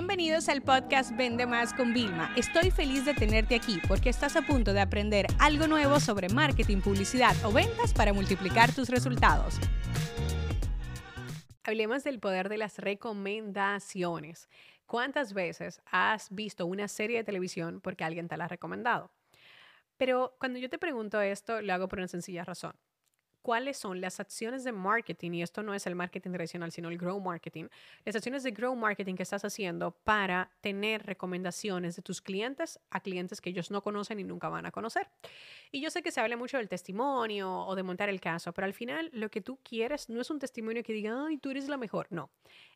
Bienvenidos al podcast Vende Más con Vilma. Estoy feliz de tenerte aquí porque estás a punto de aprender algo nuevo sobre marketing, publicidad o ventas para multiplicar tus resultados. Hablemos del poder de las recomendaciones. ¿Cuántas veces has visto una serie de televisión porque alguien te la ha recomendado? Pero cuando yo te pregunto esto, lo hago por una sencilla razón cuáles son las acciones de marketing, y esto no es el marketing tradicional, sino el grow marketing, las acciones de grow marketing que estás haciendo para tener recomendaciones de tus clientes a clientes que ellos no conocen y nunca van a conocer. Y yo sé que se habla mucho del testimonio o de montar el caso, pero al final lo que tú quieres no es un testimonio que diga, ay, tú eres la mejor, no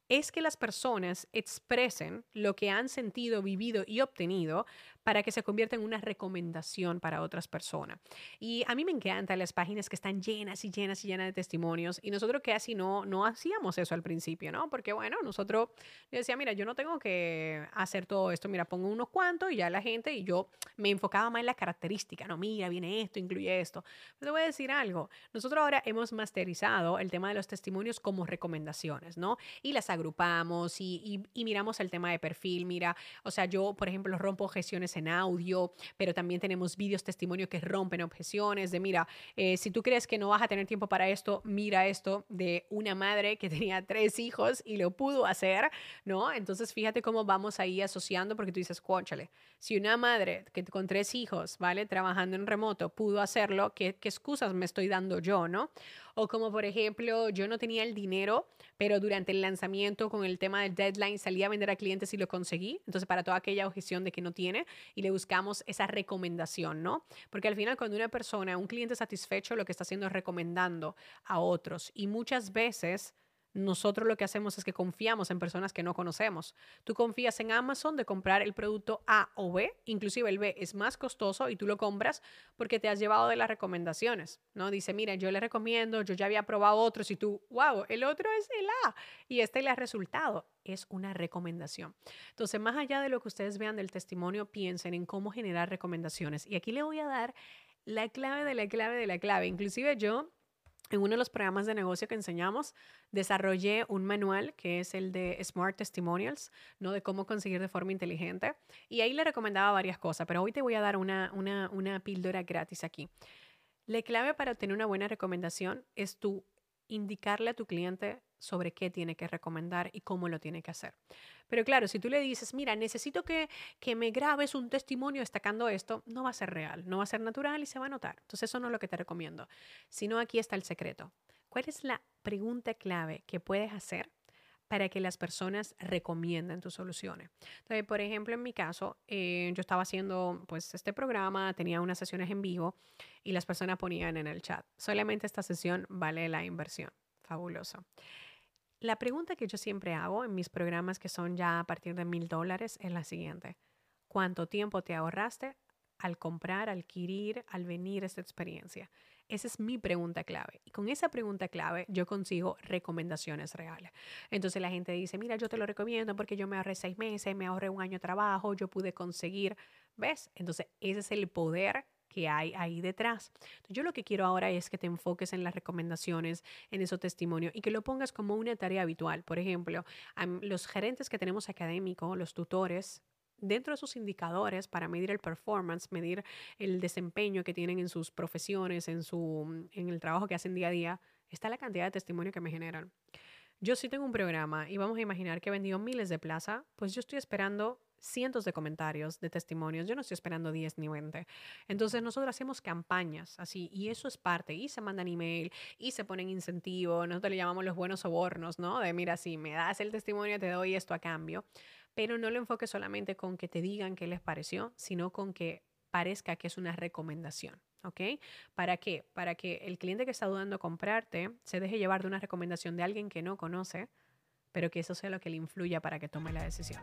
es que las personas expresen lo que han sentido, vivido y obtenido para que se convierta en una recomendación para otras personas. Y a mí me encantan las páginas que están llenas y llenas y llenas de testimonios y nosotros casi no, no hacíamos eso al principio, ¿no? Porque bueno, nosotros yo decía, mira, yo no tengo que hacer todo esto, mira, pongo unos cuantos y ya la gente y yo me enfocaba más en la característica, no, mira, viene esto, incluye esto. Pero te voy a decir algo, nosotros ahora hemos masterizado el tema de los testimonios como recomendaciones, ¿no? Y las agrupamos y, y, miramos el tema de perfil. Mira, o sea, yo, por ejemplo, rompo objeciones en audio, pero también tenemos vídeos testimonios que rompen objeciones de, mira, eh, si tú crees que no vas a tener tiempo para esto, mira esto de una madre que tenía tres hijos y lo pudo hacer, ¿no? Entonces, fíjate cómo vamos ahí asociando, porque tú dices, cuónchale, si una madre que con tres hijos, ¿vale? Trabajando en remoto pudo hacerlo, ¿qué, qué excusas me estoy dando yo, ¿no? O como por ejemplo, yo no tenía el dinero, pero durante el lanzamiento con el tema del deadline salí a vender a clientes y lo conseguí. Entonces, para toda aquella objeción de que no tiene y le buscamos esa recomendación, ¿no? Porque al final cuando una persona, un cliente satisfecho, lo que está haciendo es recomendando a otros y muchas veces nosotros lo que hacemos es que confiamos en personas que no conocemos. Tú confías en Amazon de comprar el producto A o B, inclusive el B es más costoso y tú lo compras porque te has llevado de las recomendaciones, ¿no? Dice, mira, yo le recomiendo, yo ya había probado otros y tú, wow, el otro es el A y este le ha resultado. Es una recomendación. Entonces, más allá de lo que ustedes vean del testimonio, piensen en cómo generar recomendaciones. Y aquí le voy a dar la clave de la clave de la clave. Inclusive yo en uno de los programas de negocio que enseñamos, desarrollé un manual que es el de Smart Testimonials, ¿no? De cómo conseguir de forma inteligente. Y ahí le recomendaba varias cosas, pero hoy te voy a dar una, una, una píldora gratis aquí. La clave para obtener una buena recomendación es tú indicarle a tu cliente sobre qué tiene que recomendar y cómo lo tiene que hacer. Pero claro, si tú le dices, mira, necesito que, que me grabes un testimonio destacando esto, no va a ser real, no va a ser natural y se va a notar. Entonces eso no es lo que te recomiendo. Sino aquí está el secreto. ¿Cuál es la pregunta clave que puedes hacer para que las personas recomienden tus soluciones. Entonces, por ejemplo, en mi caso, eh, yo estaba haciendo pues este programa, tenía unas sesiones en vivo y las personas ponían en el chat, solamente esta sesión vale la inversión. Fabuloso. La pregunta que yo siempre hago en mis programas que son ya a partir de mil dólares es la siguiente. ¿Cuánto tiempo te ahorraste al comprar, adquirir, al venir esta experiencia? Esa es mi pregunta clave. Y con esa pregunta clave yo consigo recomendaciones reales. Entonces la gente dice, mira, yo te lo recomiendo porque yo me ahorré seis meses, me ahorré un año de trabajo, yo pude conseguir, ¿ves? Entonces ese es el poder que hay ahí detrás. yo lo que quiero ahora es que te enfoques en las recomendaciones, en esos testimonios y que lo pongas como una tarea habitual. Por ejemplo, los gerentes que tenemos académicos, los tutores, dentro de sus indicadores para medir el performance, medir el desempeño que tienen en sus profesiones, en, su, en el trabajo que hacen día a día, está la cantidad de testimonio que me generan. Yo sí tengo un programa y vamos a imaginar que he vendido miles de plaza, pues yo estoy esperando cientos de comentarios, de testimonios. Yo no estoy esperando 10 ni 20. Entonces nosotros hacemos campañas así y eso es parte. Y se mandan email y se ponen incentivos. Nosotros le llamamos los buenos sobornos, ¿no? De mira, si me das el testimonio, te doy esto a cambio. Pero no lo enfoques solamente con que te digan qué les pareció, sino con que parezca que es una recomendación. ¿Ok? ¿Para qué? Para que el cliente que está dudando comprarte se deje llevar de una recomendación de alguien que no conoce, pero que eso sea lo que le influya para que tome la decisión.